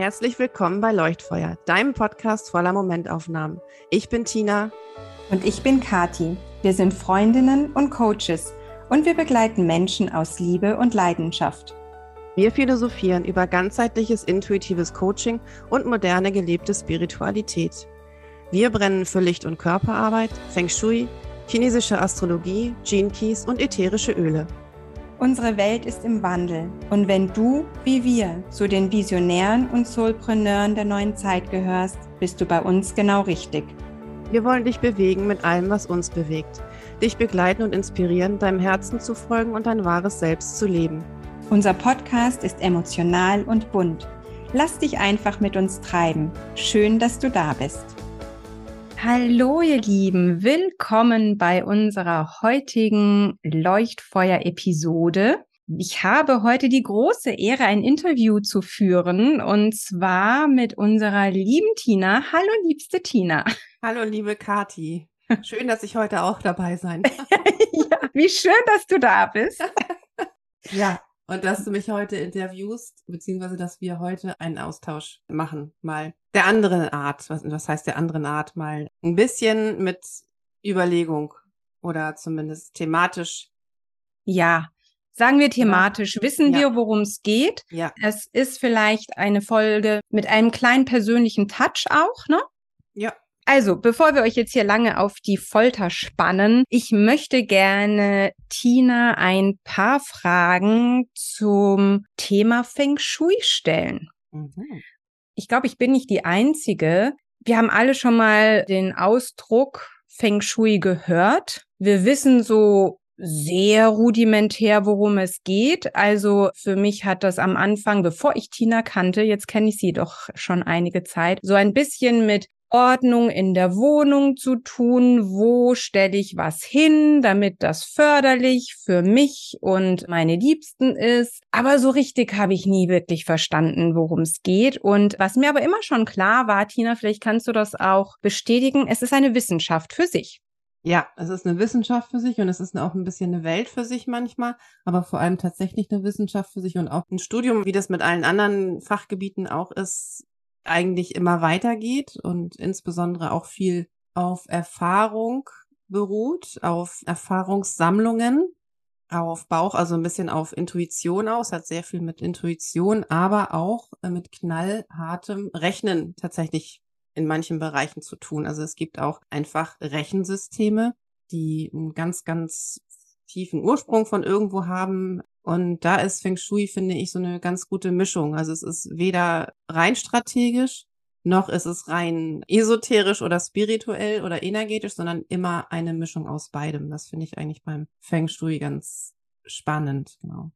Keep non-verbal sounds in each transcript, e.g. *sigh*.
Herzlich willkommen bei Leuchtfeuer, deinem Podcast voller Momentaufnahmen. Ich bin Tina. Und ich bin Kati. Wir sind Freundinnen und Coaches und wir begleiten Menschen aus Liebe und Leidenschaft. Wir philosophieren über ganzheitliches intuitives Coaching und moderne gelebte Spiritualität. Wir brennen für Licht- und Körperarbeit, Feng Shui, chinesische Astrologie, Gene Keys und ätherische Öle. Unsere Welt ist im Wandel und wenn du, wie wir, zu den Visionären und Soulpreneuren der neuen Zeit gehörst, bist du bei uns genau richtig. Wir wollen dich bewegen mit allem, was uns bewegt, dich begleiten und inspirieren, deinem Herzen zu folgen und dein wahres Selbst zu leben. Unser Podcast ist emotional und bunt. Lass dich einfach mit uns treiben. Schön, dass du da bist. Hallo ihr Lieben, willkommen bei unserer heutigen Leuchtfeuer-Episode. Ich habe heute die große Ehre, ein Interview zu führen und zwar mit unserer lieben Tina. Hallo liebste Tina. Hallo liebe Kati. *laughs* Schön, dass ich heute auch dabei sein kann. ja, wie schön, dass du da bist. ja, und dass du mich heute interviewst, beziehungsweise dass wir heute einen Austausch machen, mal der anderen Art. Was, was heißt der anderen Art? Mal ein bisschen mit Überlegung oder zumindest thematisch. Ja, sagen wir thematisch. Wissen ja. wir, worum es geht? Ja. Es ist vielleicht eine Folge mit einem kleinen persönlichen Touch auch, ne? Also, bevor wir euch jetzt hier lange auf die Folter spannen, ich möchte gerne Tina ein paar Fragen zum Thema Feng Shui stellen. Mhm. Ich glaube, ich bin nicht die Einzige. Wir haben alle schon mal den Ausdruck Feng Shui gehört. Wir wissen so sehr rudimentär, worum es geht. Also für mich hat das am Anfang, bevor ich Tina kannte, jetzt kenne ich sie doch schon einige Zeit, so ein bisschen mit Ordnung in der Wohnung zu tun. Wo stelle ich was hin, damit das förderlich für mich und meine Liebsten ist. Aber so richtig habe ich nie wirklich verstanden, worum es geht. Und was mir aber immer schon klar war, Tina, vielleicht kannst du das auch bestätigen, es ist eine Wissenschaft für sich. Ja, es ist eine Wissenschaft für sich und es ist auch ein bisschen eine Welt für sich manchmal, aber vor allem tatsächlich eine Wissenschaft für sich und auch ein Studium, wie das mit allen anderen Fachgebieten auch ist, eigentlich immer weitergeht und insbesondere auch viel auf Erfahrung beruht, auf Erfahrungssammlungen, auf Bauch, also ein bisschen auf Intuition aus, hat sehr viel mit Intuition, aber auch mit knallhartem Rechnen tatsächlich in manchen Bereichen zu tun. Also es gibt auch einfach Rechensysteme, die ganz, ganz tiefen Ursprung von irgendwo haben, und da ist Feng Shui, finde ich, so eine ganz gute Mischung. Also es ist weder rein strategisch, noch ist es rein esoterisch oder spirituell oder energetisch, sondern immer eine Mischung aus beidem. Das finde ich eigentlich beim Feng Shui ganz spannend, genau.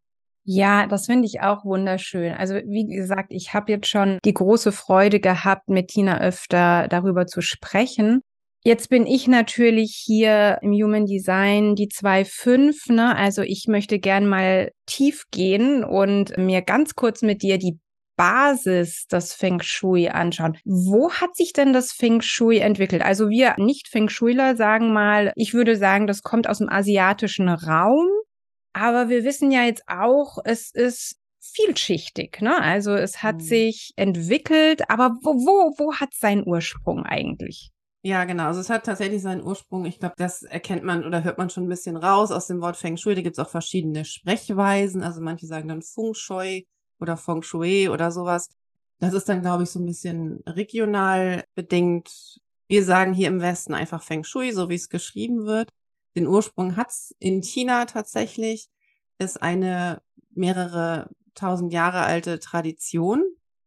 Ja, das finde ich auch wunderschön. Also wie gesagt, ich habe jetzt schon die große Freude gehabt, mit Tina öfter darüber zu sprechen. Jetzt bin ich natürlich hier im Human Design die 2.5, ne? Also ich möchte gern mal tief gehen und mir ganz kurz mit dir die Basis des Feng Shui anschauen. Wo hat sich denn das Feng Shui entwickelt? Also wir nicht Feng Shuiler sagen mal, ich würde sagen, das kommt aus dem asiatischen Raum. Aber wir wissen ja jetzt auch, es ist vielschichtig, ne? Also es hat mhm. sich entwickelt, aber wo, wo, wo hat seinen Ursprung eigentlich? Ja, genau. Also es hat tatsächlich seinen Ursprung. Ich glaube, das erkennt man oder hört man schon ein bisschen raus aus dem Wort Feng Shui. Da gibt es auch verschiedene Sprechweisen. Also manche sagen dann Feng Shui oder Feng Shui oder sowas. Das ist dann, glaube ich, so ein bisschen regional bedingt. Wir sagen hier im Westen einfach Feng Shui, so wie es geschrieben wird. Den Ursprung hat's in China tatsächlich. Ist eine mehrere tausend Jahre alte Tradition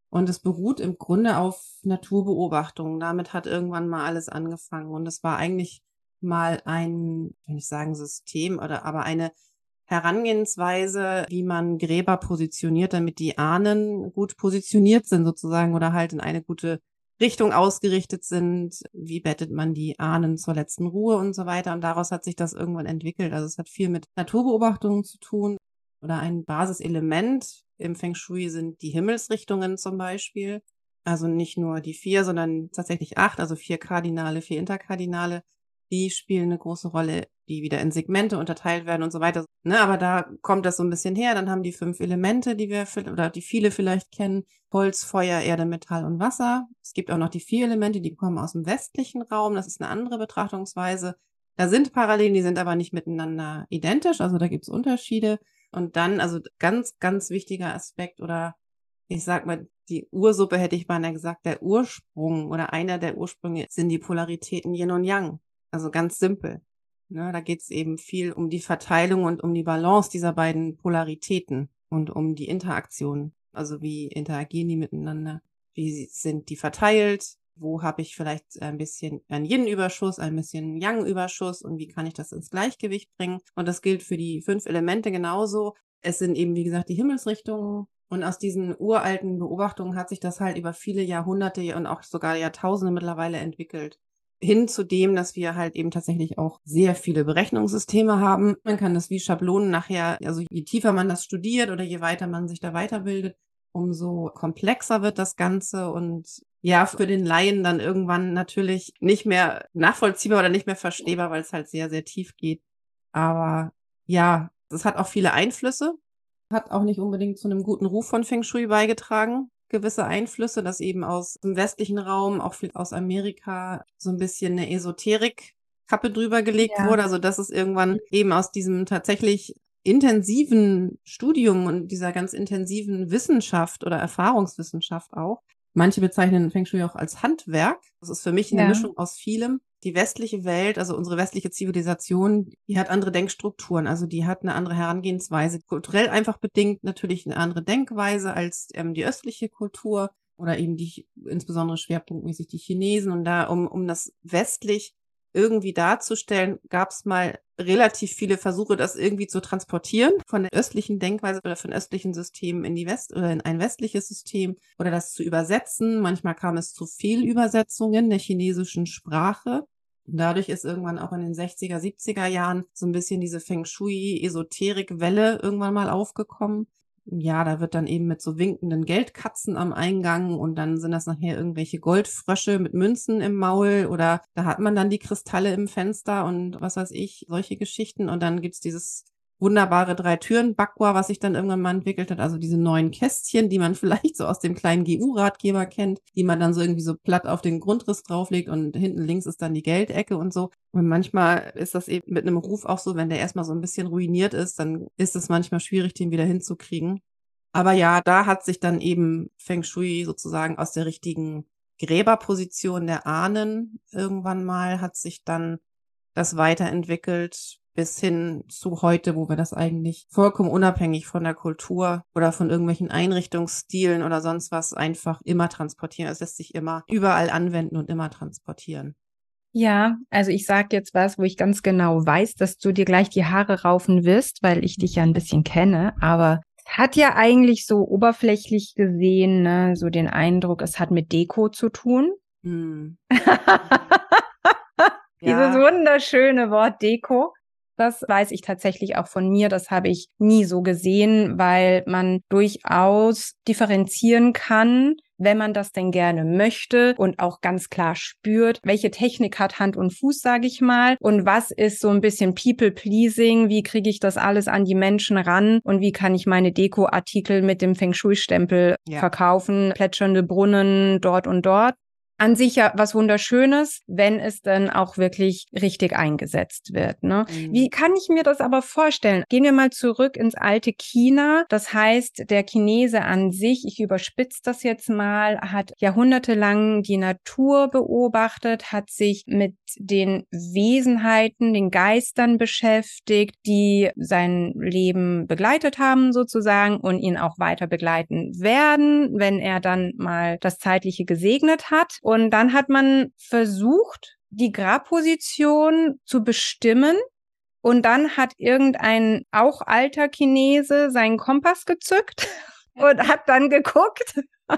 und es beruht im Grunde auf Naturbeobachtungen. Damit hat irgendwann mal alles angefangen. Und es war eigentlich mal ein, wenn ich sagen System oder aber eine Herangehensweise, wie man Gräber positioniert, damit die Ahnen gut positioniert sind sozusagen oder halt in eine gute Richtung ausgerichtet sind. Wie bettet man die Ahnen zur letzten Ruhe und so weiter. Und daraus hat sich das irgendwann entwickelt. Also es hat viel mit Naturbeobachtungen zu tun oder ein Basiselement im Feng Shui sind die Himmelsrichtungen zum Beispiel. Also nicht nur die vier, sondern tatsächlich acht, also vier Kardinale, vier Interkardinale. die spielen eine große Rolle, die wieder in Segmente unterteilt werden und so weiter. Ne, aber da kommt das so ein bisschen her. Dann haben die fünf Elemente, die wir oder die viele vielleicht kennen. Holz, Feuer, Erde, Metall und Wasser. Es gibt auch noch die vier Elemente, die kommen aus dem westlichen Raum. Das ist eine andere Betrachtungsweise. Da sind Parallelen, die sind aber nicht miteinander identisch. Also da gibt es Unterschiede. Und dann, also ganz, ganz wichtiger Aspekt oder ich sag mal, die Ursuppe hätte ich beinahe gesagt, der Ursprung oder einer der Ursprünge sind die Polaritäten Yin und Yang. Also ganz simpel. Ne, da geht es eben viel um die Verteilung und um die Balance dieser beiden Polaritäten und um die Interaktion. Also wie interagieren die miteinander? Wie sind die verteilt? Wo habe ich vielleicht ein bisschen einen Yin-Überschuss, ein bisschen Yang-Überschuss und wie kann ich das ins Gleichgewicht bringen? Und das gilt für die fünf Elemente genauso. Es sind eben, wie gesagt, die Himmelsrichtungen, und aus diesen uralten Beobachtungen hat sich das halt über viele Jahrhunderte und auch sogar Jahrtausende mittlerweile entwickelt. Hin zu dem, dass wir halt eben tatsächlich auch sehr viele Berechnungssysteme haben. Man kann das wie Schablonen nachher, also je tiefer man das studiert oder je weiter man sich da weiterbildet, umso komplexer wird das Ganze und ja, für den Laien dann irgendwann natürlich nicht mehr nachvollziehbar oder nicht mehr verstehbar, weil es halt sehr, sehr tief geht. Aber ja, es hat auch viele Einflüsse hat auch nicht unbedingt zu einem guten Ruf von Feng Shui beigetragen. Gewisse Einflüsse, dass eben aus dem westlichen Raum, auch viel aus Amerika, so ein bisschen eine Esoterik-Kappe drüber gelegt ja. wurde. Also dass es irgendwann eben aus diesem tatsächlich intensiven Studium und dieser ganz intensiven Wissenschaft oder Erfahrungswissenschaft auch. Manche bezeichnen Feng Shui auch als Handwerk. Das ist für mich eine ja. Mischung aus vielem die westliche Welt, also unsere westliche Zivilisation, die hat andere Denkstrukturen, also die hat eine andere Herangehensweise, kulturell einfach bedingt natürlich eine andere Denkweise als ähm, die östliche Kultur oder eben die insbesondere schwerpunktmäßig die Chinesen und da um um das westlich irgendwie darzustellen, gab es mal relativ viele Versuche, das irgendwie zu transportieren von der östlichen Denkweise oder von östlichen Systemen in die West oder in ein westliches System oder das zu übersetzen. Manchmal kam es zu Fehlübersetzungen der chinesischen Sprache. Dadurch ist irgendwann auch in den 60er, 70er Jahren so ein bisschen diese Feng Shui-Esoterik-Welle irgendwann mal aufgekommen ja, da wird dann eben mit so winkenden Geldkatzen am Eingang und dann sind das nachher irgendwelche Goldfrösche mit Münzen im Maul oder da hat man dann die Kristalle im Fenster und was weiß ich, solche Geschichten. Und dann gibt's dieses wunderbare drei Türen Bakwa, was sich dann irgendwann mal entwickelt hat, also diese neuen Kästchen, die man *laughs* vielleicht so aus dem kleinen GU-Ratgeber kennt, die man dann so irgendwie so platt auf den Grundriss drauflegt und hinten links ist dann die Geldecke und so. Und manchmal ist das eben mit einem Ruf auch so, wenn der erstmal so ein bisschen ruiniert ist, dann ist es manchmal schwierig, den wieder hinzukriegen. Aber ja, da hat sich dann eben Feng Shui sozusagen aus der richtigen Gräberposition der Ahnen irgendwann mal hat sich dann das weiterentwickelt bis hin zu heute, wo wir das eigentlich vollkommen unabhängig von der Kultur oder von irgendwelchen Einrichtungsstilen oder sonst was einfach immer transportieren. Es lässt sich immer überall anwenden und immer transportieren. Ja, also ich sage jetzt was, wo ich ganz genau weiß, dass du dir gleich die Haare raufen wirst, weil ich dich ja ein bisschen kenne, aber es hat ja eigentlich so oberflächlich gesehen, ne, so den Eindruck, es hat mit Deko zu tun. Hm. *laughs* Dieses wunderschöne Wort Deko. Das weiß ich tatsächlich auch von mir. Das habe ich nie so gesehen, weil man durchaus differenzieren kann, wenn man das denn gerne möchte und auch ganz klar spürt, welche Technik hat Hand und Fuß, sage ich mal, und was ist so ein bisschen People-Pleasing, wie kriege ich das alles an die Menschen ran und wie kann ich meine Deko-Artikel mit dem Feng Shui-Stempel ja. verkaufen, plätschernde Brunnen dort und dort an sich ja was Wunderschönes, wenn es dann auch wirklich richtig eingesetzt wird. Ne? Mhm. Wie kann ich mir das aber vorstellen? Gehen wir mal zurück ins alte China. Das heißt, der Chinese an sich, ich überspitze das jetzt mal, hat jahrhundertelang die Natur beobachtet, hat sich mit den Wesenheiten, den Geistern beschäftigt, die sein Leben begleitet haben sozusagen und ihn auch weiter begleiten werden, wenn er dann mal das Zeitliche gesegnet hat. Und dann hat man versucht, die Grabposition zu bestimmen. Und dann hat irgendein auch alter Chinese seinen Kompass gezückt *laughs* und hat dann geguckt, *laughs*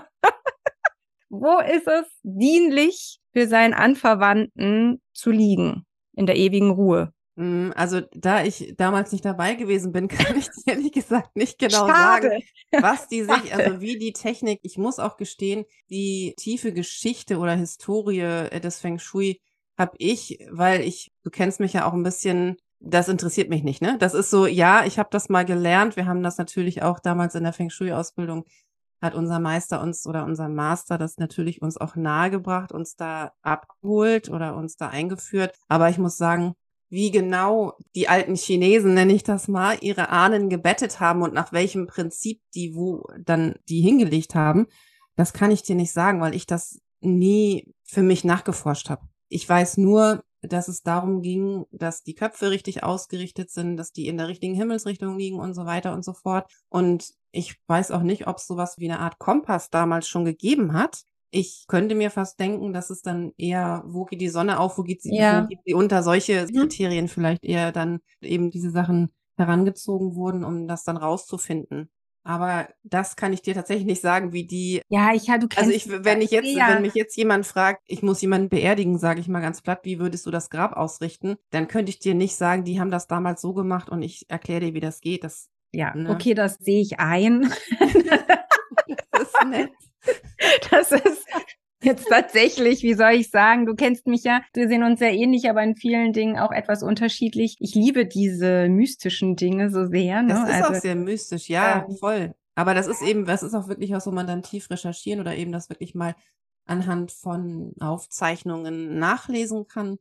wo ist es dienlich für seinen Anverwandten zu liegen in der ewigen Ruhe. Mm, also, da ich damals nicht dabei gewesen bin, *laughs* kann ich ehrlich gesagt nicht genau Schade. sagen, was die sich, also wie die Technik, ich muss auch gestehen, die tiefe Geschichte oder Historie äh, des Feng Shui habe ich, weil ich, du kennst mich ja auch ein bisschen, das interessiert mich nicht, ne? Das ist so, ja, ich habe das mal gelernt. Wir haben das natürlich auch damals in der Feng Shui-Ausbildung, hat unser Meister uns oder unser Master das natürlich uns auch nahegebracht, uns da abgeholt oder uns da eingeführt. Aber ich muss sagen, wie genau die alten Chinesen, nenne ich das mal, ihre Ahnen gebettet haben und nach welchem Prinzip die wo dann die hingelegt haben, das kann ich dir nicht sagen, weil ich das nie für mich nachgeforscht habe. Ich weiß nur, dass es darum ging, dass die Köpfe richtig ausgerichtet sind, dass die in der richtigen Himmelsrichtung liegen und so weiter und so fort. Und ich weiß auch nicht, ob es sowas wie eine Art Kompass damals schon gegeben hat. Ich könnte mir fast denken, dass es dann eher, wo geht die Sonne auf, wo geht sie, ja. wo geht sie unter, solche mhm. Kriterien vielleicht eher dann eben diese Sachen herangezogen wurden, um das dann rauszufinden. Aber das kann ich dir tatsächlich nicht sagen, wie die. Ja, ich du Also ich, wenn ich jetzt, ja. wenn mich jetzt jemand fragt, ich muss jemanden beerdigen, sage ich mal ganz platt, wie würdest du das Grab ausrichten? Dann könnte ich dir nicht sagen, die haben das damals so gemacht und ich erkläre dir, wie das geht. Das, ja, ne? okay, das sehe ich ein. *laughs* das ist nett. *laughs* Das ist jetzt tatsächlich, wie soll ich sagen, du kennst mich ja, wir sehen uns sehr ähnlich, aber in vielen Dingen auch etwas unterschiedlich. Ich liebe diese mystischen Dinge so sehr. Ne? Das ist also, auch sehr mystisch, ja, ähm, voll. Aber das ist eben, das ist auch wirklich was, wo man dann tief recherchieren oder eben das wirklich mal anhand von Aufzeichnungen nachlesen kann.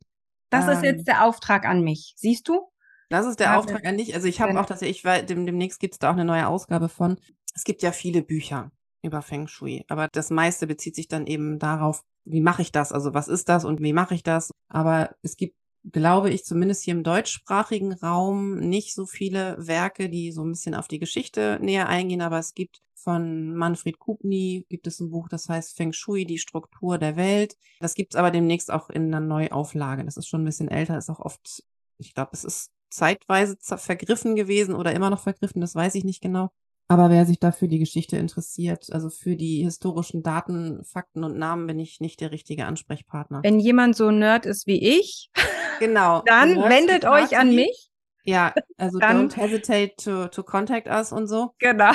Das ähm, ist jetzt ähm. der Auftrag an mich. Siehst du? Das ist der ja, Auftrag an dich. Also ich habe auch tatsächlich, weil dem, demnächst gibt es da auch eine neue Ausgabe von. Es gibt ja viele Bücher über Feng Shui. Aber das meiste bezieht sich dann eben darauf, wie mache ich das? Also was ist das und wie mache ich das? Aber es gibt, glaube ich, zumindest hier im deutschsprachigen Raum nicht so viele Werke, die so ein bisschen auf die Geschichte näher eingehen. Aber es gibt von Manfred Kubni gibt es ein Buch, das heißt Feng Shui, die Struktur der Welt. Das gibt es aber demnächst auch in einer Neuauflage. Das ist schon ein bisschen älter, ist auch oft, ich glaube, es ist zeitweise vergriffen gewesen oder immer noch vergriffen, das weiß ich nicht genau. Aber wer sich dafür die Geschichte interessiert, also für die historischen Daten, Fakten und Namen, bin ich nicht der richtige Ansprechpartner. Wenn jemand so nerd ist wie ich, genau, *laughs* dann wendet euch an mich. Ja, also dann, don't hesitate to, to contact us und so. Genau.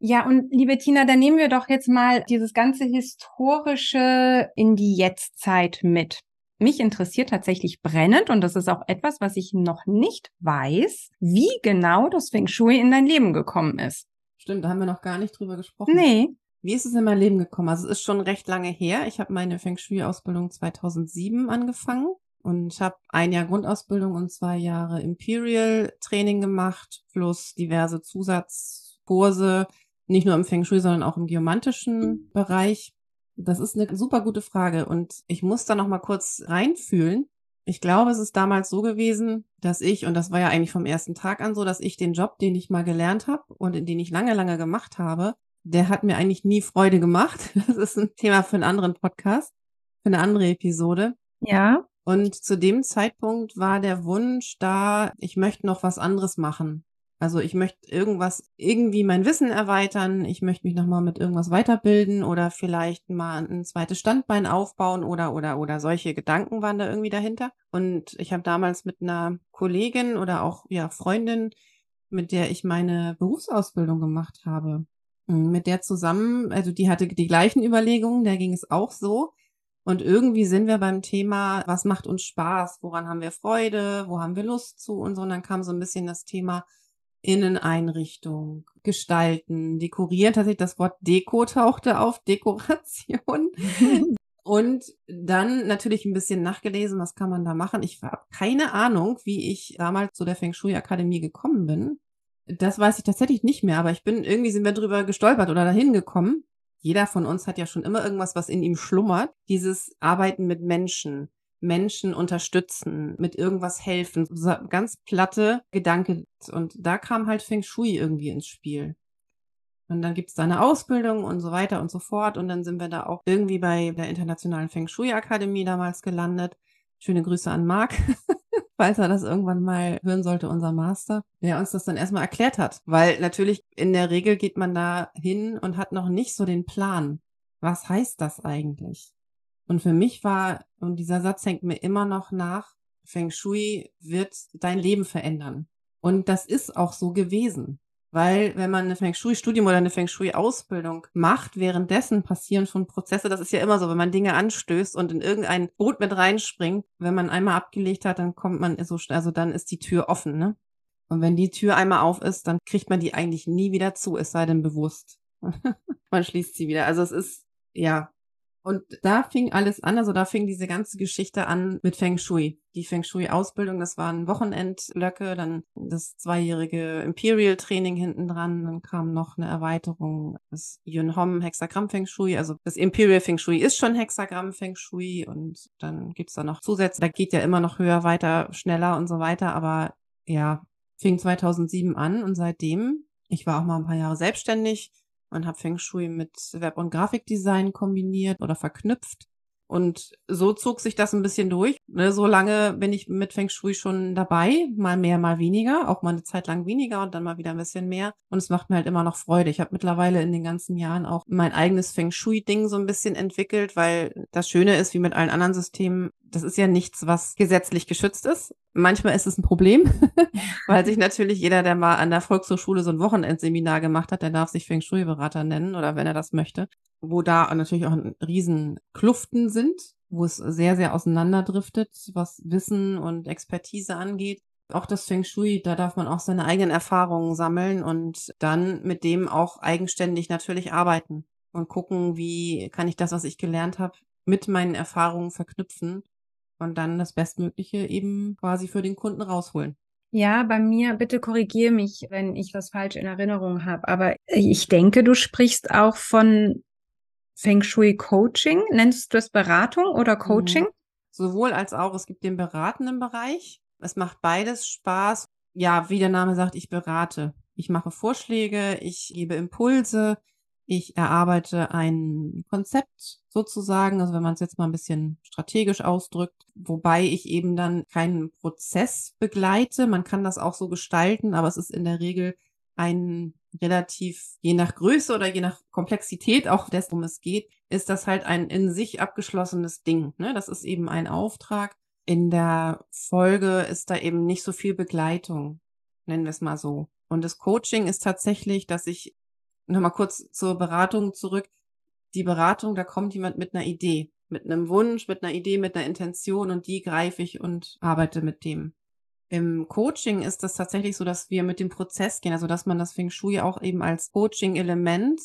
Ja, und liebe Tina, dann nehmen wir doch jetzt mal dieses ganze Historische in die Jetztzeit mit. Mich interessiert tatsächlich brennend und das ist auch etwas, was ich noch nicht weiß, wie genau das Feng Shui in dein Leben gekommen ist. Stimmt, da haben wir noch gar nicht drüber gesprochen. Nee. Wie ist es in mein Leben gekommen? Also es ist schon recht lange her. Ich habe meine Feng Shui-Ausbildung 2007 angefangen und habe ein Jahr Grundausbildung und zwei Jahre Imperial Training gemacht, plus diverse Zusatzkurse, nicht nur im Feng Shui, sondern auch im geomantischen Bereich. Das ist eine super gute Frage und ich muss da noch mal kurz reinfühlen, ich glaube, es ist damals so gewesen, dass ich, und das war ja eigentlich vom ersten Tag an so, dass ich den Job, den ich mal gelernt habe und den ich lange, lange gemacht habe, der hat mir eigentlich nie Freude gemacht. *laughs* Das ist ein Thema für einen anderen Podcast, für eine andere Episode. Ja. Und zu dem Zeitpunkt war der Wunsch da, ich möchte noch was anderes machen. Also ich möchte irgendwas, irgendwie mein Wissen erweitern, ich möchte mich nochmal mit irgendwas weiterbilden oder vielleicht mal ein zweites Standbein aufbauen oder oder oder solche Gedanken waren da irgendwie dahinter. Und ich habe damals mit einer Kollegin oder auch ja Freundin, mit der ich meine Berufsausbildung gemacht habe, hm, mit der zusammen, also die hatte die gleichen Überlegungen, der ging es auch so. Und irgendwie sind wir beim Thema, was macht uns Spaß, woran haben wir Freude, wo haben wir Lust zu und so. Und dann kam so ein bisschen das Thema, Inneneinrichtung, Gestalten, Dekorieren. Tatsächlich das Wort Deko tauchte auf, *laughs* Dekoration. Und dann natürlich ein bisschen nachgelesen, was kann man da machen. Ich habe keine Ahnung, wie ich damals zu der Feng Shui Akademie gekommen bin. Das weiß ich tatsächlich nicht mehr, aber ich bin irgendwie sind wir drüber gestolpert oder dahin gekommen. Jeder von uns hat ja schon immer irgendwas, was in ihm schlummert. Dieses Arbeiten mit Menschen, Menschen unterstützen, mit irgendwas helfen. So ganz platte Gedanke. Und da kam halt Feng Shui irgendwie ins Spiel. Und dann gibt's da eine Ausbildung und so weiter und so fort. Und dann sind wir da auch irgendwie bei der Internationalen Feng Shui Akademie damals gelandet. Schöne Grüße an Marc, *laughs* falls er das irgendwann mal hören sollte, unser Master, der uns das dann erstmal erklärt hat. Weil natürlich in der Regel geht man da hin und hat noch nicht so den Plan. Was heißt das eigentlich? Und für mich war, und dieser Satz hängt mir immer noch nach, Feng Shui wird dein Leben verändern. Und das ist auch so gewesen. Weil wenn man eine Feng Shui-Studium oder eine Feng Shui-Ausbildung macht, währenddessen passieren schon Prozesse. Das ist ja immer so, wenn man Dinge anstößt und in irgendein Boot mit reinspringt, wenn man einmal abgelegt hat, dann kommt man so, also dann ist die Tür offen, ne? Und wenn die Tür einmal auf ist, dann kriegt man die eigentlich nie wieder zu, es sei denn bewusst. *laughs* man schließt sie wieder. Also es ist, ja, und da fing alles an, also da fing diese ganze Geschichte an mit Feng Shui. Die Feng Shui-Ausbildung, das waren Wochenendlöcke, dann das zweijährige Imperial-Training hinten dran, dann kam noch eine Erweiterung des Yun Hom Hexagramm Feng Shui. Also das Imperial Feng Shui ist schon Hexagramm Feng Shui und dann gibt's da noch Zusätze. Da geht ja immer noch höher, weiter, schneller und so weiter. Aber ja, fing 2007 an und seitdem, ich war auch mal ein paar Jahre selbstständig, man hat Feng Shui mit Web- und Grafikdesign kombiniert oder verknüpft. Und so zog sich das ein bisschen durch. Ne, so lange bin ich mit Feng Shui schon dabei, mal mehr, mal weniger, auch mal eine Zeit lang weniger und dann mal wieder ein bisschen mehr. Und es macht mir halt immer noch Freude. Ich habe mittlerweile in den ganzen Jahren auch mein eigenes Feng Shui-Ding so ein bisschen entwickelt, weil das Schöne ist, wie mit allen anderen Systemen, das ist ja nichts, was gesetzlich geschützt ist. Manchmal ist es ein Problem, *laughs* weil sich natürlich jeder, der mal an der Volkshochschule so ein Wochenendseminar gemacht hat, der darf sich Feng Shui-Berater nennen oder wenn er das möchte wo da natürlich auch riesen Kluften sind, wo es sehr, sehr auseinanderdriftet, was Wissen und Expertise angeht. Auch das Feng Shui, da darf man auch seine eigenen Erfahrungen sammeln und dann mit dem auch eigenständig natürlich arbeiten und gucken, wie kann ich das, was ich gelernt habe, mit meinen Erfahrungen verknüpfen und dann das Bestmögliche eben quasi für den Kunden rausholen. Ja, bei mir, bitte korrigier mich, wenn ich was falsch in Erinnerung habe. Aber ich denke, du sprichst auch von Feng Shui Coaching. Nennst du das Beratung oder mhm. Coaching? Sowohl als auch. Es gibt den beratenden Bereich. Es macht beides Spaß. Ja, wie der Name sagt, ich berate. Ich mache Vorschläge, ich gebe Impulse, ich erarbeite ein Konzept sozusagen, also wenn man es jetzt mal ein bisschen strategisch ausdrückt, wobei ich eben dann keinen Prozess begleite. Man kann das auch so gestalten, aber es ist in der Regel ein relativ, je nach Größe oder je nach Komplexität auch dessen, um es geht, ist das halt ein in sich abgeschlossenes Ding. Ne? Das ist eben ein Auftrag. In der Folge ist da eben nicht so viel Begleitung, nennen wir es mal so. Und das Coaching ist tatsächlich, dass ich, nochmal kurz zur Beratung zurück, die Beratung, da kommt jemand mit einer Idee, mit einem Wunsch, mit einer Idee, mit einer Intention und die greife ich und arbeite mit dem. Im Coaching ist das tatsächlich so, dass wir mit dem Prozess gehen, also dass man das Feng Shui auch eben als Coaching-Element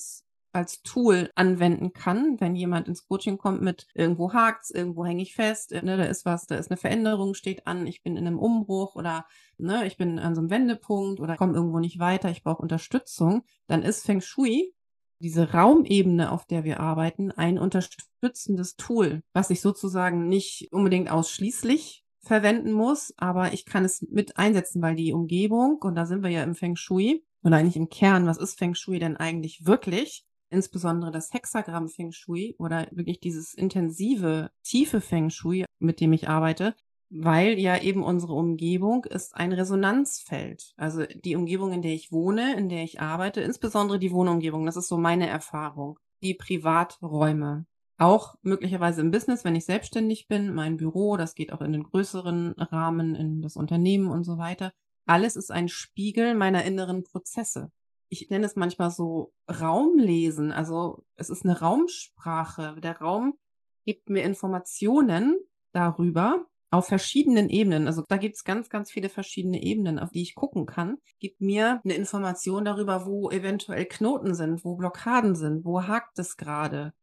als Tool anwenden kann, wenn jemand ins Coaching kommt mit irgendwo hakt's, irgendwo hänge ich fest, ne, da ist was, da ist eine Veränderung, steht an, ich bin in einem Umbruch oder ne, ich bin an so einem Wendepunkt oder komme irgendwo nicht weiter, ich brauche Unterstützung, dann ist Feng Shui diese Raumebene, auf der wir arbeiten, ein unterstützendes Tool, was ich sozusagen nicht unbedingt ausschließlich verwenden muss, aber ich kann es mit einsetzen, weil die Umgebung, und da sind wir ja im Feng Shui, oder eigentlich im Kern, was ist Feng Shui denn eigentlich wirklich? Insbesondere das Hexagramm Feng Shui oder wirklich dieses intensive, tiefe Feng Shui, mit dem ich arbeite, weil ja eben unsere Umgebung ist ein Resonanzfeld. Also die Umgebung, in der ich wohne, in der ich arbeite, insbesondere die Wohnumgebung, das ist so meine Erfahrung. Die Privaträume, auch möglicherweise im Business, wenn ich selbstständig bin, mein Büro, das geht auch in den größeren Rahmen, in das Unternehmen und so weiter. Alles ist ein Spiegel meiner inneren Prozesse. Ich nenne es manchmal so Raumlesen. Also es ist eine Raumsprache. Der Raum gibt mir Informationen darüber auf verschiedenen Ebenen. Also da gibt es ganz, ganz viele verschiedene Ebenen, auf die ich gucken kann. Gibt mir eine Information darüber, wo eventuell Knoten sind, wo Blockaden sind, wo hakt es gerade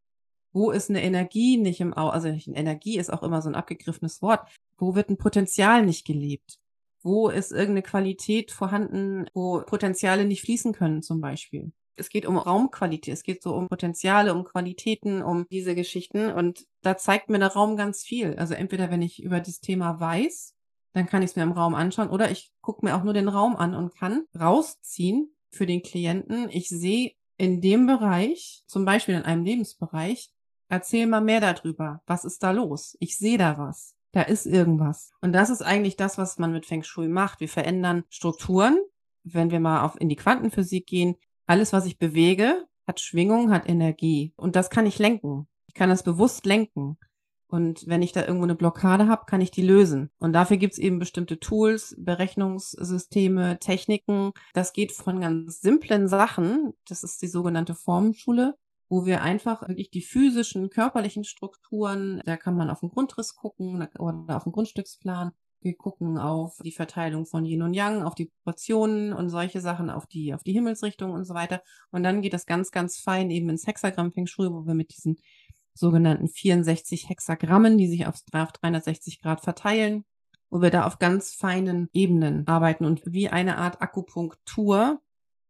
wo ist eine Energie nicht im Au, also Energie ist auch immer so ein abgegriffenes Wort. Wo wird ein Potenzial nicht gelebt? Wo ist irgendeine Qualität vorhanden, wo Potenziale nicht fließen können, zum Beispiel? Es geht um Raumqualität, es geht so um Potenziale, um Qualitäten, um diese Geschichten. Und da zeigt mir der Raum ganz viel. Also entweder, wenn ich über das Thema weiß, dann kann ich es mir im Raum anschauen, oder ich gucke mir auch nur den Raum an und kann rausziehen für den Klienten. Ich sehe in dem Bereich, zum Beispiel in einem Lebensbereich, Erzähl mal mehr darüber. Was ist da los? Ich sehe da was. Da ist irgendwas. Und das ist eigentlich das, was man mit Feng Shui macht. Wir verändern Strukturen. Wenn wir mal auf in die Quantenphysik gehen, alles, was ich bewege, hat Schwingung, hat Energie. Und das kann ich lenken. Ich kann das bewusst lenken. Und wenn ich da irgendwo eine Blockade habe, kann ich die lösen. Und dafür gibt's eben bestimmte Tools, Berechnungssysteme, Techniken. Das geht von ganz simplen Sachen, das ist die sogenannte Formenschule, wo wir einfach wirklich die physischen, körperlichen Strukturen, da kann man auf den Grundriss gucken oder auf den Grundstücksplan. Wir gucken auf die Verteilung von Yin und Yang, auf die Proportionen und solche Sachen, auf die, auf die Himmelsrichtung und so weiter. Und dann geht das ganz, ganz fein eben ins Hexagramm Feng Shui, wo wir mit diesen sogenannten 64 Hexagrammen, die sich auf 360 Grad verteilen, wo wir da auf ganz feinen Ebenen arbeiten und wie eine Art Akupunktur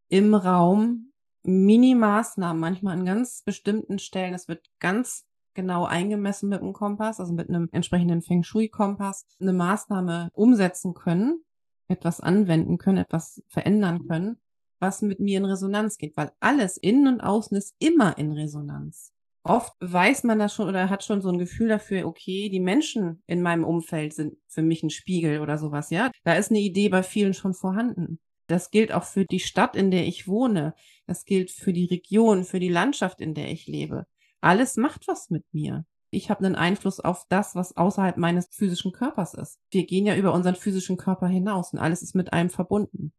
im Raum Mini-Maßnahmen, manchmal an ganz bestimmten Stellen. Es wird ganz genau eingemessen mit einem Kompass, also mit einem entsprechenden Feng Shui-Kompass, eine Maßnahme umsetzen können, etwas anwenden können, etwas verändern können, was mit mir in Resonanz geht, weil alles innen und außen ist immer in Resonanz oft weiß man das schon oder hat schon so ein Gefühl dafür, okay, die Menschen in meinem Umfeld sind für mich ein Spiegel oder sowas, ja. Da ist eine Idee bei vielen schon vorhanden. Das gilt auch für die Stadt, in der ich wohne. Das gilt für die Region, für die Landschaft, in der ich lebe. Alles macht was mit mir. Ich habe einen Einfluss auf das, was außerhalb meines physischen Körpers ist. Wir gehen ja über unseren physischen Körper hinaus und alles ist mit einem verbunden.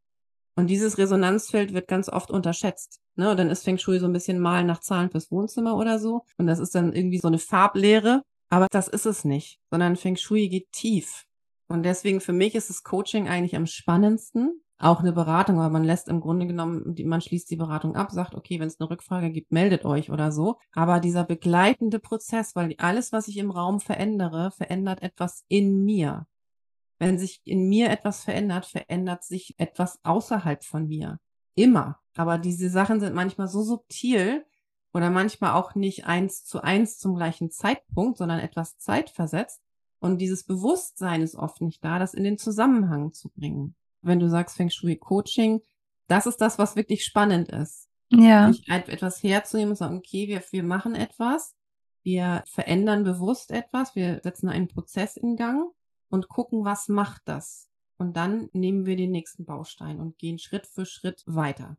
Und dieses Resonanzfeld wird ganz oft unterschätzt. Ne? Dann ist Feng Shui so ein bisschen Malen nach Zahlen fürs Wohnzimmer oder so. Und das ist dann irgendwie so eine Farblehre. Aber das ist es nicht, sondern Feng Shui geht tief. Und deswegen für mich ist das Coaching eigentlich am spannendsten. Auch eine Beratung, aber man lässt im Grunde genommen, man schließt die Beratung ab, sagt, okay, wenn es eine Rückfrage gibt, meldet euch oder so. Aber dieser begleitende Prozess, weil alles, was ich im Raum verändere, verändert etwas in mir. Wenn sich in mir etwas verändert, verändert sich etwas außerhalb von mir. Immer. Aber diese Sachen sind manchmal so subtil oder manchmal auch nicht eins zu eins zum gleichen Zeitpunkt, sondern etwas zeitversetzt. Und dieses Bewusstsein ist oft nicht da, das in den Zusammenhang zu bringen. Wenn du sagst Feng Shui Coaching, das ist das, was wirklich spannend ist. Ja. Nicht etwas herzunehmen und sagen, okay, wir, wir machen etwas, wir verändern bewusst etwas, wir setzen einen Prozess in Gang und gucken, was macht das. Und dann nehmen wir den nächsten Baustein und gehen Schritt für Schritt weiter.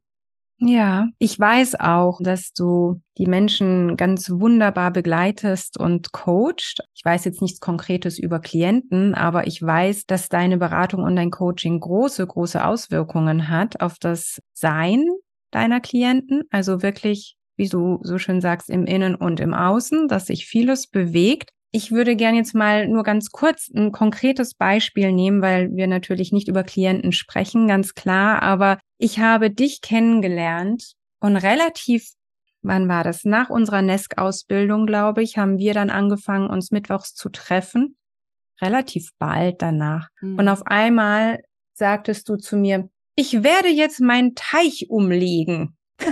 Ja, ich weiß auch, dass du die Menschen ganz wunderbar begleitest und coachst. Ich weiß jetzt nichts Konkretes über Klienten, aber ich weiß, dass deine Beratung und dein Coaching große, große Auswirkungen hat auf das Sein deiner Klienten. Also wirklich, wie du so schön sagst, im Innen und im Außen, dass sich vieles bewegt. Ich würde gern jetzt mal nur ganz kurz ein konkretes Beispiel nehmen, weil wir natürlich nicht über Klienten sprechen, ganz klar. Aber ich habe dich kennengelernt und relativ, wann war das? Nach unserer NESC-Ausbildung, glaube ich, haben wir dann angefangen, uns mittwochs zu treffen. Relativ bald danach. Mhm. Und auf einmal sagtest du zu mir, ich werde jetzt meinen Teich umlegen. *laughs*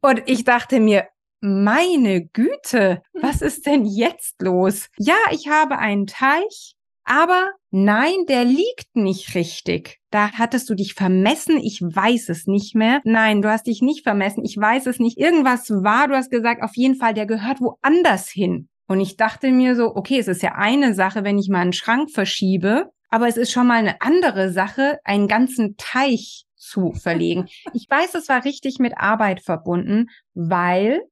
und ich dachte mir, meine Güte, was ist denn jetzt los? Ja, ich habe einen Teich, aber nein, der liegt nicht richtig. Da hattest du dich vermessen, ich weiß es nicht mehr. Nein, du hast dich nicht vermessen, ich weiß es nicht. Irgendwas war, du hast gesagt, auf jeden Fall, der gehört woanders hin. Und ich dachte mir so, okay, es ist ja eine Sache, wenn ich mal einen Schrank verschiebe, aber es ist schon mal eine andere Sache, einen ganzen Teich zu verlegen. *laughs* Ich weiß, es war richtig mit Arbeit verbunden, weil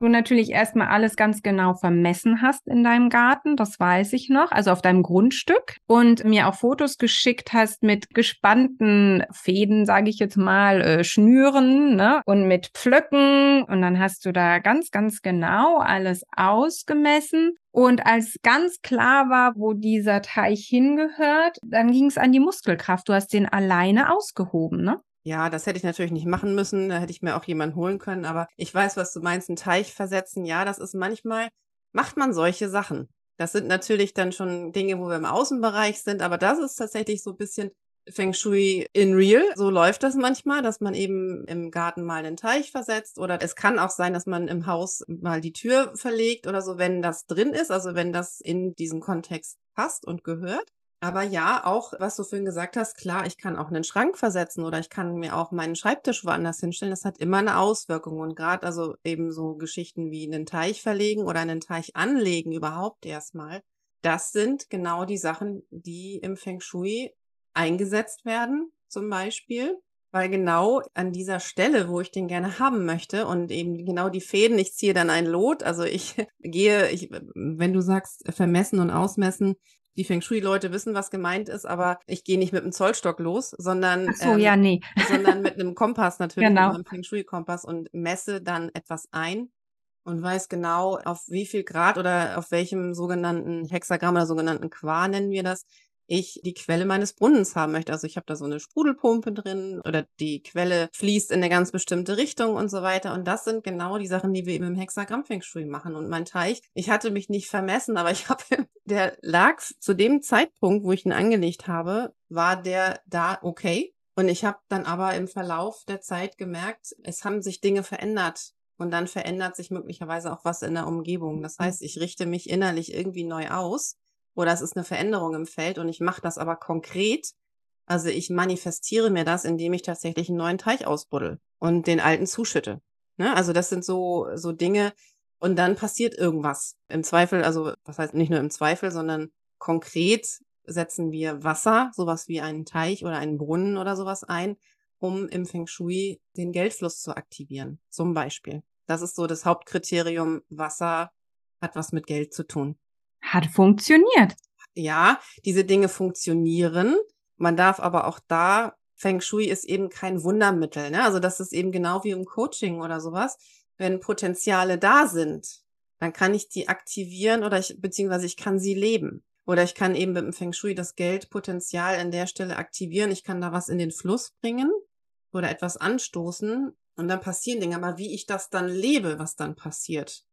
du natürlich erstmal alles ganz genau vermessen hast in deinem Garten, das weiß ich noch, also auf deinem Grundstück und mir auch Fotos geschickt hast mit gespannten Fäden, sage ich jetzt mal, äh, Schnüren ne? und mit Pflöcken und dann hast du da ganz, ganz genau alles ausgemessen und als ganz klar war, wo dieser Teich hingehört, dann ging es an die Muskelkraft. Du hast den alleine ausgehoben, ne? Ja, das hätte ich natürlich nicht machen müssen. Da hätte ich mir auch jemanden holen können. Aber ich weiß, was du meinst, einen Teich versetzen. Ja, das ist manchmal, macht man solche Sachen. Das sind natürlich dann schon Dinge, wo wir im Außenbereich sind. Aber das ist tatsächlich so ein bisschen Feng Shui in real. So läuft das manchmal, dass man eben im Garten mal einen Teich versetzt. Oder es kann auch sein, dass man im Haus mal die Tür verlegt oder so, wenn das drin ist. Also wenn das in diesen Kontext passt und gehört. Aber ja, auch was du vorhin gesagt hast, klar, ich kann auch einen Schrank versetzen oder ich kann mir auch meinen Schreibtisch woanders hinstellen. Das hat immer eine Auswirkung. Und gerade also eben so Geschichten wie einen Teich verlegen oder einen Teich anlegen überhaupt erstmal, das sind genau die Sachen, die im Feng Shui eingesetzt werden, zum Beispiel. weil genau an dieser Stelle, wo ich den gerne haben möchte und eben genau die Fäden, ich ziehe dann ein Lot, also ich *laughs* gehe, ich, wenn du sagst vermessen und ausmessen, die Feng Shui-Leute wissen, was gemeint ist, aber ich gehe nicht mit einem Zollstock los, sondern, so, ähm, ja, nee. sondern mit einem Kompass natürlich, genau. mit einem Feng Shui-Kompass und messe dann etwas ein und weiß genau, auf wie viel Grad oder auf welchem sogenannten Hexagramm oder sogenannten Qua nennen wir das, ich die Quelle meines Brunnens haben möchte. Also ich habe da so eine Sprudelpumpe drin oder die Quelle fließt in eine ganz bestimmte Richtung und so weiter. Und das sind genau die Sachen, die wir eben im Hexagramm Feng Shui machen. Und mein Teich, ich hatte mich nicht vermessen, aber *laughs* ich habe, der lag zu dem Zeitpunkt, wo ich ihn angelegt habe, war der da okay. Und ich habe dann aber im Verlauf der Zeit gemerkt, es haben sich Dinge verändert. Und dann verändert sich möglicherweise auch was in der Umgebung. Das heißt, ich richte mich innerlich irgendwie neu aus oder es ist eine Veränderung im Feld und ich mache das aber konkret. Also ich manifestiere mir das, indem ich tatsächlich einen neuen Teich ausbuddel und den alten zuschütte. Ne? Also das sind so, so Dinge und dann passiert irgendwas. Im Zweifel, also was heißt nicht nur im Zweifel, sondern konkret setzen wir Wasser, sowas wie einen Teich oder einen Brunnen oder sowas ein, um im Feng Shui den Geldfluss zu aktivieren. Zum Beispiel. Das ist so das Hauptkriterium. Wasser hat was mit Geld zu tun. Hat funktioniert. Ja, diese Dinge funktionieren. Man darf aber auch da, Feng Shui ist eben kein Wundermittel. Ne? Also das ist eben genau wie im Coaching oder sowas. Wenn Potenziale da sind, dann kann ich die aktivieren oder ich, beziehungsweise ich kann sie leben. Oder ich kann eben mit dem Feng Shui das Geldpotenzial an der Stelle aktivieren. Ich kann da was in den Fluss bringen oder etwas anstoßen und dann passieren Dinge. Aber wie ich das dann lebe, was dann passiert,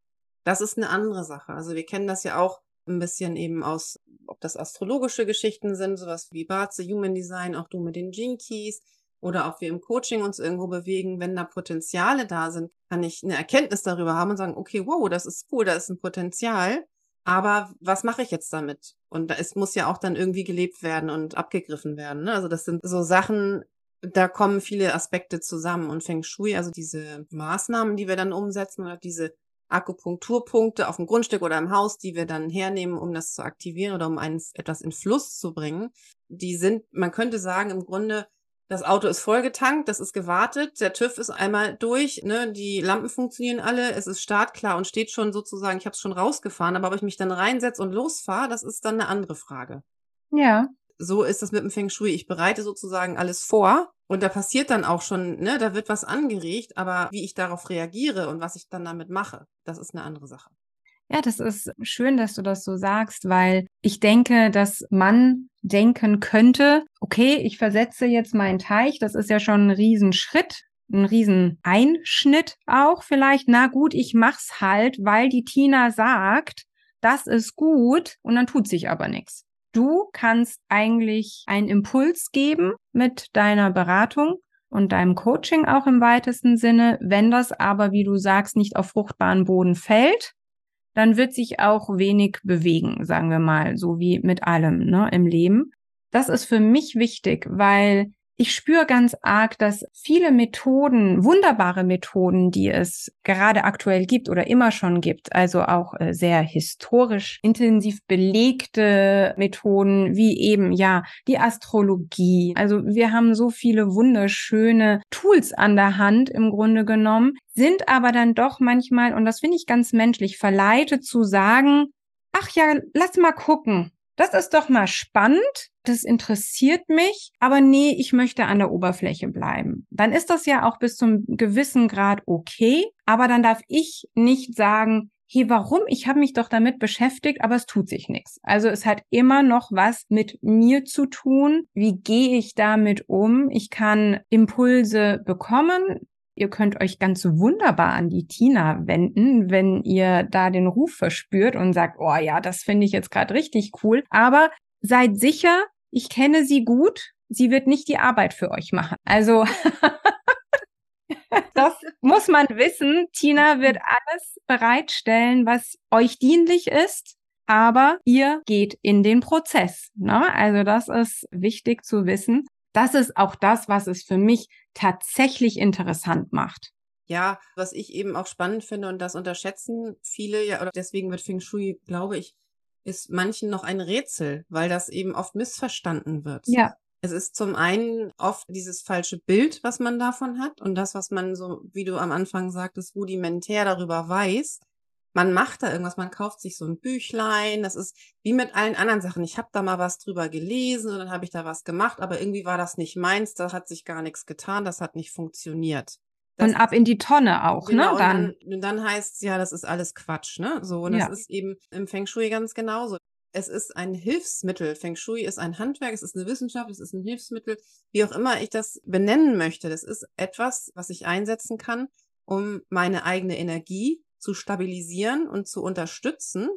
das ist eine andere Sache. Also wir kennen das ja auch ein bisschen eben aus, ob das astrologische Geschichten sind, sowas wie Barze, Human Design, auch du mit den Gene Keys oder ob wir im Coaching uns irgendwo bewegen, wenn da Potenziale da sind, kann ich eine Erkenntnis darüber haben und sagen, okay, wow, das ist cool, da ist ein Potenzial, aber was mache ich jetzt damit? Und es muss ja auch dann irgendwie gelebt werden und abgegriffen werden. Ne? Also das sind so Sachen, da kommen viele Aspekte zusammen und Feng Shui, also diese Maßnahmen, die wir dann umsetzen oder diese Akupunkturpunkte auf dem Grundstück oder im Haus, die wir dann hernehmen, um das zu aktivieren oder um eins, etwas in Fluss zu bringen, die sind, man könnte sagen, im Grunde, das Auto ist vollgetankt, das ist gewartet, der TÜV ist einmal durch, ne, die Lampen funktionieren alle, es ist startklar und steht schon sozusagen, ich habe es schon rausgefahren, aber ob ich mich dann reinsetze und losfahre, das ist dann eine andere Frage. Ja. So ist das mit dem Feng Shui. Ich bereite sozusagen alles vor und da passiert dann auch schon, ne, da wird was angeregt, aber wie ich darauf reagiere und was ich dann damit mache, das ist eine andere Sache. Ja, das ist schön, dass du das so sagst, weil ich denke, dass man denken könnte, okay, ich versetze jetzt meinen Teich, das ist ja schon ein Riesenschritt, ein Rieseneinschnitt auch vielleicht. Na gut, ich mach's halt, weil die Tina sagt, das ist gut und dann tut sich aber nichts. Du kannst eigentlich einen Impuls geben mit deiner Beratung und deinem Coaching auch im weitesten Sinne. Wenn das aber, wie du sagst, nicht auf fruchtbaren Boden fällt, dann wird sich auch wenig bewegen, sagen wir mal, so wie mit allem ne, im Leben. Das ist für mich wichtig, weil ich spüre ganz arg, dass viele Methoden, wunderbare Methoden, die es gerade aktuell gibt oder immer schon gibt, also auch äh, sehr historisch intensiv belegte Methoden, wie eben ja die Astrologie. Also wir haben so viele wunderschöne Tools an der Hand im Grunde genommen, sind aber dann doch manchmal, und das finde ich ganz menschlich, verleitet zu sagen, ach ja, lass mal gucken. Das ist doch mal spannend das interessiert mich, aber nee, ich möchte an der Oberfläche bleiben. Dann ist das ja auch bis zum gewissen Grad okay, aber dann darf ich nicht sagen, hey, warum? Ich habe mich doch damit beschäftigt, aber es tut sich nichts. Also es hat immer noch was mit mir zu tun. Wie gehe ich damit um? Ich kann Impulse bekommen. Ihr könnt euch ganz wunderbar an die Tina wenden, wenn ihr da den Ruf verspürt und sagt, oh ja, das finde ich jetzt gerade richtig cool. Aber seid sicher, ich kenne sie gut, sie wird nicht die Arbeit für euch machen. Also *laughs* das muss man wissen. Tina wird alles bereitstellen, was euch dienlich ist, aber ihr geht in den Prozess. Ne? Also das ist wichtig zu wissen. Das ist auch das, was es für mich tatsächlich interessant macht. Ja, was ich eben auch spannend finde und das unterschätzen viele ja, oder deswegen wird Feng Shui, glaube ich, ist manchen noch ein Rätsel, weil das eben oft missverstanden wird. Ja. Es ist zum einen oft dieses falsche Bild, was man davon hat und das, was man so, wie du am Anfang sagtest, rudimentär darüber weiß. Man macht da irgendwas, man kauft sich so ein Büchlein, das ist wie mit allen anderen Sachen. Ich habe da mal was drüber gelesen und dann habe ich da was gemacht, aber irgendwie war das nicht meins, da hat sich gar nichts getan, das hat nicht funktioniert. Das und ab in die Tonne auch, genau, ne? Dann. Und dann, dann heißt es ja, das ist alles Quatsch, ne? So, und Ja. das ist eben im Feng Shui ganz genauso. Es ist ein Hilfsmittel. Feng Shui ist ein Handwerk, es ist eine Wissenschaft, es ist ein Hilfsmittel, wie auch immer ich das benennen möchte. Das ist etwas, was ich einsetzen kann, um meine eigene Energie zu stabilisieren und zu unterstützen,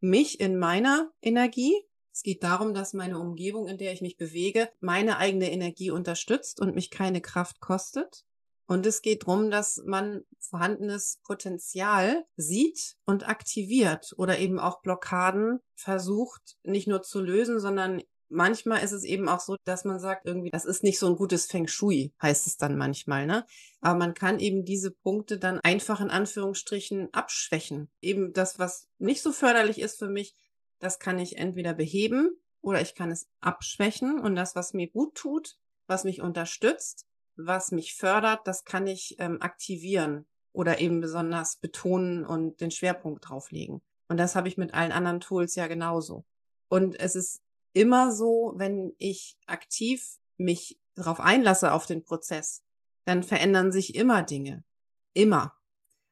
mich in meiner Energie. Es geht darum, dass meine Umgebung, in der ich mich bewege, meine eigene Energie unterstützt und mich keine Kraft kostet. Und es geht darum, dass man vorhandenes Potenzial sieht und aktiviert oder eben auch Blockaden versucht, nicht nur zu lösen, sondern manchmal ist es eben auch so, dass man sagt, irgendwie, das ist nicht so ein gutes Feng Shui, heißt es dann manchmal, ne? Aber man kann eben diese Punkte dann einfach in Anführungsstrichen abschwächen. Eben das, was nicht so förderlich ist für mich, das kann ich entweder beheben oder ich kann es abschwächen und das, was mir gut tut, was mich unterstützt, was mich fördert, das kann ich ähm, aktivieren oder eben besonders betonen und den Schwerpunkt drauflegen. Und das habe ich mit allen anderen Tools ja genauso. Und es ist immer so, wenn ich aktiv mich darauf einlasse auf den Prozess, dann verändern sich immer Dinge. Immer.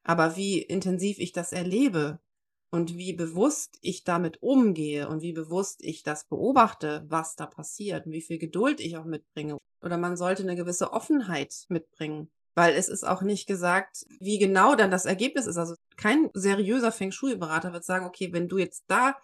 Aber wie intensiv ich das erlebe und wie bewusst ich damit umgehe und wie bewusst ich das beobachte, was da passiert und wie viel Geduld ich auch mitbringe. Oder man sollte eine gewisse Offenheit mitbringen. Weil es ist auch nicht gesagt, wie genau dann das Ergebnis ist. Also kein seriöser Feng Shui-Berater wird sagen, okay, wenn du jetzt da,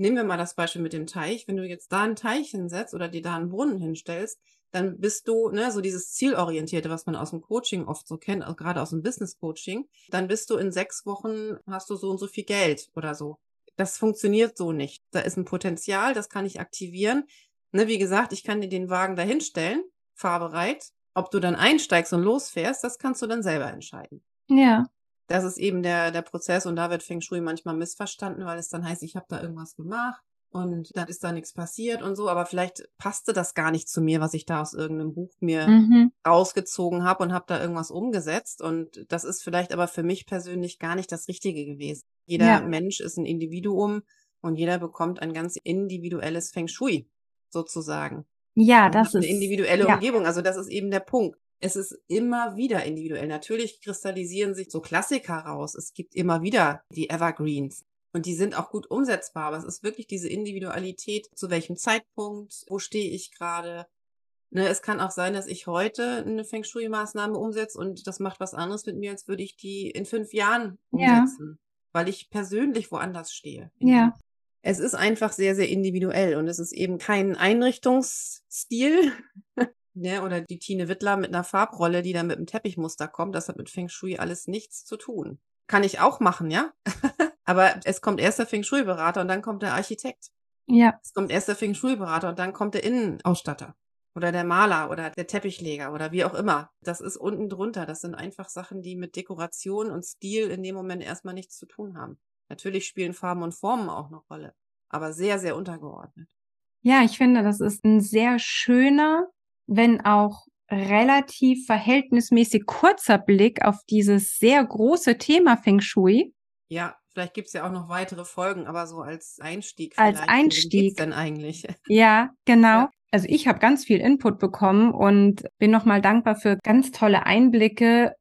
nehmen wir mal das Beispiel mit dem Teich, wenn du jetzt da einen Teich hinsetzt oder dir da einen Brunnen hinstellst, dann bist du, ne, so dieses Zielorientierte, was man aus dem Coaching oft so kennt, auch gerade aus dem Business Coaching, dann bist du in sechs Wochen, hast du so und so viel Geld oder so. Das funktioniert so nicht. Da ist ein Potenzial, das kann ich aktivieren. Ne, wie gesagt, ich kann dir den Wagen da hinstellen, fahrbereit. Ob du dann einsteigst und losfährst, das kannst du dann selber entscheiden. Ja. Das ist eben der, der Prozess und da wird Feng Shui manchmal missverstanden, weil es dann heißt, ich habe da irgendwas gemacht und dann ist da nichts passiert und so, aber vielleicht passte das gar nicht zu mir, was ich da aus irgendeinem Buch mir Mhm. rausgezogen habe und habe da irgendwas umgesetzt und das ist vielleicht aber für mich persönlich gar nicht das Richtige gewesen. Jeder Ja. Mensch ist ein Individuum und jeder bekommt ein ganz individuelles Feng Shui sozusagen. Ja, das hat eine ist. individuelle ja. Umgebung, also das ist eben der Punkt. Es ist immer wieder individuell. Natürlich kristallisieren sich so Klassiker raus. Es gibt immer wieder die Evergreens. Und die sind auch gut umsetzbar, aber es ist wirklich diese Individualität, zu welchem Zeitpunkt, wo stehe ich gerade. Ne, es kann auch sein, dass ich heute eine Feng Shui-Maßnahme umsetze und das macht was anderes mit mir, als würde ich die in fünf Jahren Ja. umsetzen, weil ich persönlich woanders stehe. Ja. Es ist einfach sehr, sehr individuell und es ist eben kein Einrichtungsstil. *laughs* Ne, oder die Tine Wittler mit einer Farbrolle, die dann mit einem Teppichmuster kommt, das hat mit Feng Shui alles nichts zu tun. Kann ich auch machen, ja? *laughs* Aber es kommt erst der Feng Shui-Berater und dann kommt der Architekt. Ja. Es kommt erst der Feng Shui-Berater und dann kommt der Innenausstatter. Oder der Maler oder der Teppichleger oder wie auch immer. Das ist unten drunter. Das sind einfach Sachen, die mit Dekoration und Stil in dem Moment erstmal nichts zu tun haben. Natürlich spielen Farben und Formen auch eine Rolle, aber sehr, sehr untergeordnet. Ja, ich finde, das ist ein sehr schöner, wenn auch relativ verhältnismäßig kurzer Blick auf dieses sehr große Thema Feng Shui. Ja, vielleicht gibt's ja auch noch weitere Folgen, aber so als Einstieg. Als Einstieg. denn eigentlich? *laughs* Ja, genau. Ja. Also ich habe ganz viel Input bekommen und bin nochmal dankbar für ganz tolle Einblicke.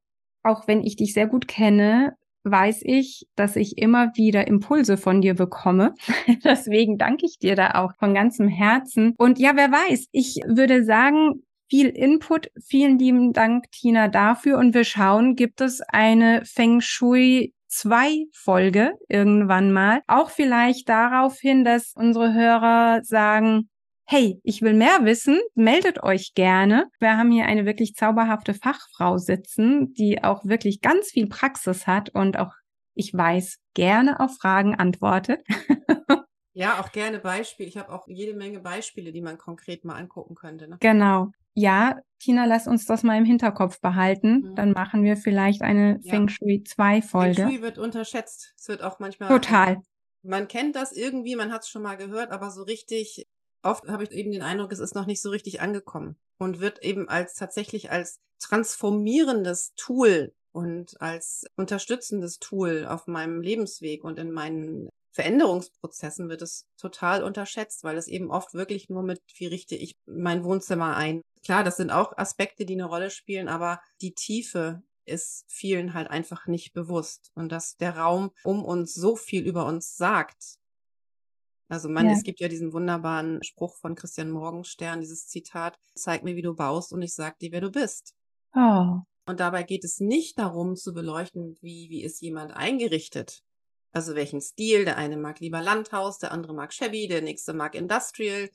Auch wenn ich dich sehr gut kenne, weiß ich, dass ich immer wieder Impulse von dir bekomme. *laughs* Deswegen danke ich dir da auch von ganzem Herzen. Und ja, wer weiß, ich würde sagen, viel Input. Vielen lieben Dank, Tina, dafür. Und wir schauen, gibt es eine Feng Shui 2 Folge irgendwann mal. Auch vielleicht darauf hin, dass unsere Hörer sagen, hey, ich will mehr wissen, meldet euch gerne. Wir haben hier eine wirklich zauberhafte Fachfrau sitzen, die auch wirklich ganz viel Praxis hat und auch, ich weiß, gerne auf Fragen antwortet. *laughs* Ja, auch gerne Beispiele. Ich habe auch jede Menge Beispiele, die man konkret mal angucken könnte. Ne? Genau. Ja, Tina, lass uns das mal im Hinterkopf behalten. Mhm. Dann machen wir vielleicht eine Ja. Feng Shui 2 Feng Folge. Shui wird unterschätzt. Es wird auch manchmal. Total. Man kennt das irgendwie, man hat es schon mal gehört, aber so richtig oft habe ich eben den Eindruck, es ist noch nicht so richtig angekommen und wird eben als tatsächlich als transformierendes Tool und als unterstützendes Tool auf meinem Lebensweg und in meinen Veränderungsprozessen wird es total unterschätzt, weil es eben oft wirklich nur mit, wie richte ich mein Wohnzimmer ein. Klar, das sind auch Aspekte, die eine Rolle spielen, aber die Tiefe ist vielen halt einfach nicht bewusst und dass der Raum um uns so viel über uns sagt. Also man, ja. es gibt ja diesen wunderbaren Spruch von Christian Morgenstern, dieses Zitat, zeig mir, wie du baust und ich sag dir, wer du bist. Oh. Und dabei geht es nicht darum zu beleuchten, wie, wie ist jemand eingerichtet. Also welchen Stil. Der eine mag lieber Landhaus, der andere mag Chevy, der nächste mag Industrial.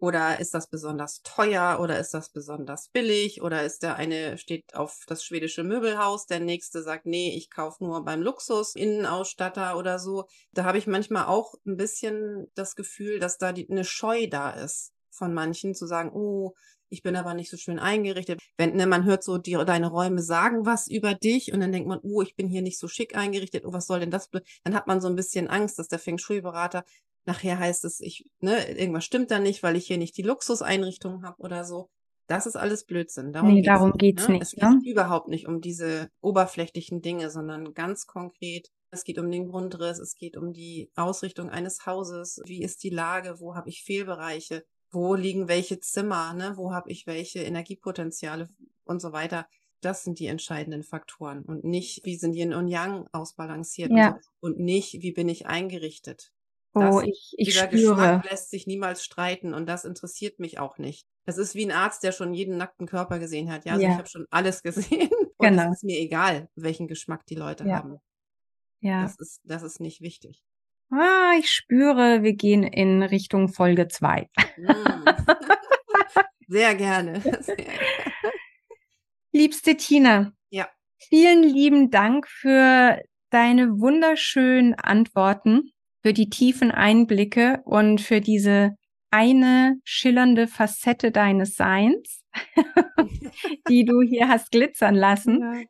Oder ist das besonders teuer oder ist das besonders billig? Oder ist der eine steht auf das schwedische Möbelhaus, der nächste sagt, nee, ich kaufe nur beim Luxus Innenausstatter oder so. Da habe ich manchmal auch ein bisschen das Gefühl, dass da die, eine Scheu da ist von manchen zu sagen, oh, ich bin aber nicht so schön eingerichtet. Wenn ne, man hört so, die, deine Räume sagen was über dich und dann denkt man, oh, ich bin hier nicht so schick eingerichtet, oh, was soll denn das? Dann hat man so ein bisschen Angst, dass der Feng Shui-Berater nachher heißt es, ich, ne, irgendwas stimmt da nicht, weil ich hier nicht die Luxuseinrichtung habe oder so. Das ist alles Blödsinn. Darum nee, geht's darum geht's ne? nicht. Es ne? geht überhaupt nicht um diese oberflächlichen Dinge, sondern ganz konkret. Es geht um den Grundriss, es geht um die Ausrichtung eines Hauses. Wie ist die Lage? Wo habe ich Fehlbereiche? wo liegen welche Zimmer, ne? wo habe ich welche Energiepotenziale und so weiter. Das sind die entscheidenden Faktoren und nicht, wie sind Yin und Yang ausbalanciert ja. und, nicht, wie bin ich eingerichtet. Das, oh, ich, ich dieser spüre. Geschmack lässt sich niemals streiten und das interessiert mich auch nicht. Das ist wie ein Arzt, der schon jeden nackten Körper gesehen hat. Ja, also ja. ich habe schon alles *laughs* gesehen. Und genau. es ist mir egal, welchen Geschmack die Leute ja. haben. Ja. Das ist, das ist nicht wichtig. Ah, ich spüre, wir gehen in Richtung Folge 2. *laughs* Sehr gerne. *laughs* Sehr gerne. Liebste Tina. Ja. Vielen lieben Dank für deine wunderschönen Antworten, für die tiefen Einblicke und für diese eine schillernde Facette deines Seins, *laughs* die du hier hast glitzern lassen. Ja.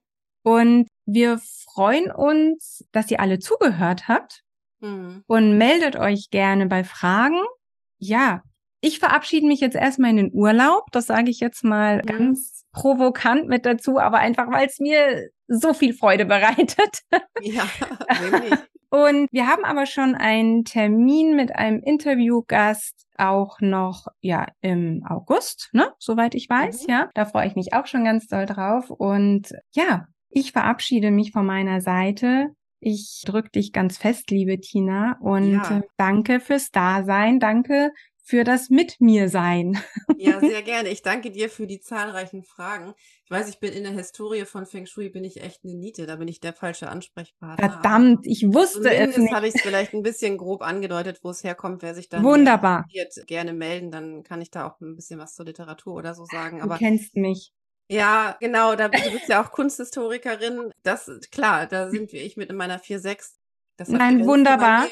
Und wir freuen uns, dass ihr alle zugehört habt Mhm. Und meldet euch gerne bei Fragen. Ja, ich verabschiede mich jetzt erstmal in den Urlaub. Das sage ich jetzt mal mhm. ganz provokant mit dazu, aber einfach, weil es mir so viel Freude bereitet. Ja, *laughs* wirklich. Und wir haben aber schon einen Termin mit einem Interviewgast auch noch ja im August, ne, soweit ich weiß, mhm. ja. Da freue ich mich auch schon ganz doll drauf und ja, ich verabschiede mich von meiner Seite. Ich drücke dich ganz fest, liebe Tina, und ja. Äh, danke fürs Dasein. Danke für das Mit mir sein. Ja, *laughs* sehr gerne. Ich danke dir für die zahlreichen Fragen. Ich weiß, ich bin in der Historie von Feng Shui bin ich echt eine Niete. Da bin ich der falsche Ansprechpartner. Verdammt, ich wusste Zumindest es nicht. habe ich es vielleicht ein bisschen grob angedeutet, wo es herkommt. Wer sich dann Wunderbar. gerne melden, dann kann ich da auch ein bisschen was zur Literatur oder so sagen. Aber du kennst mich. Ja, genau, da du bist ja auch Kunsthistorikerin. Das klar, da sind wir ich mit in meiner 4-6. Nein, wunderbar.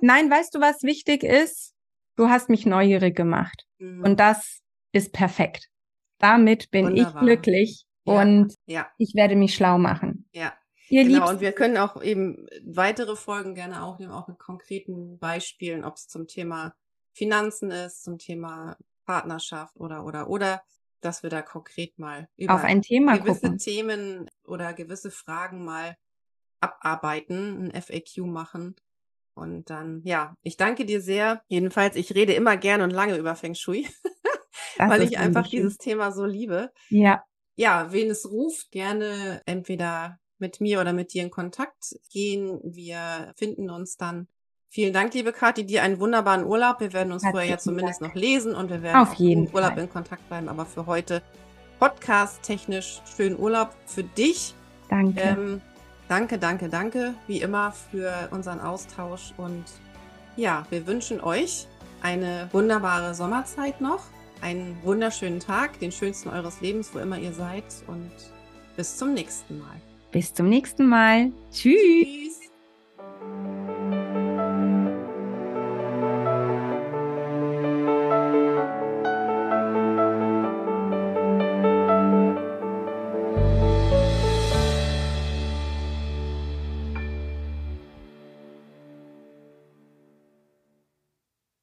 Nein, weißt du, was wichtig ist? Du hast mich neugierig gemacht. Mhm. Und das ist perfekt. Damit bin wunderbar. ich glücklich ja. und ja. ich werde mich schlau machen. Ja. Ihr genau, und wir können auch eben weitere Folgen gerne aufnehmen, auch mit konkreten Beispielen, ob es zum Thema Finanzen ist, zum Thema Partnerschaft oder, oder, oder dass wir da konkret mal über auf ein Thema gewisse gucken. Themen oder gewisse Fragen mal abarbeiten, ein FAQ machen. Und dann, ja, ich danke dir sehr. Jedenfalls, ich rede immer gerne und lange über Feng Shui, *laughs* weil ich einfach dieses Thema so liebe. Ja. Ja, wen es ruft, gerne entweder mit mir oder mit dir in Kontakt gehen. Wir finden uns dann Vielen Dank, liebe Kathi, dir einen wunderbaren Urlaub. Wir werden uns vorher ja zumindest Dank. noch lesen und wir werden Auf jeden im Urlaub Fall. in Kontakt bleiben. Aber für heute podcast-technisch schönen Urlaub für dich. Danke. Ähm, danke, danke, danke, wie immer, für unseren Austausch. Und ja, wir wünschen euch eine wunderbare Sommerzeit noch, einen wunderschönen Tag, den schönsten eures Lebens, wo immer ihr seid. Und bis zum nächsten Mal. Bis zum nächsten Mal. Tschüss. Tschüss.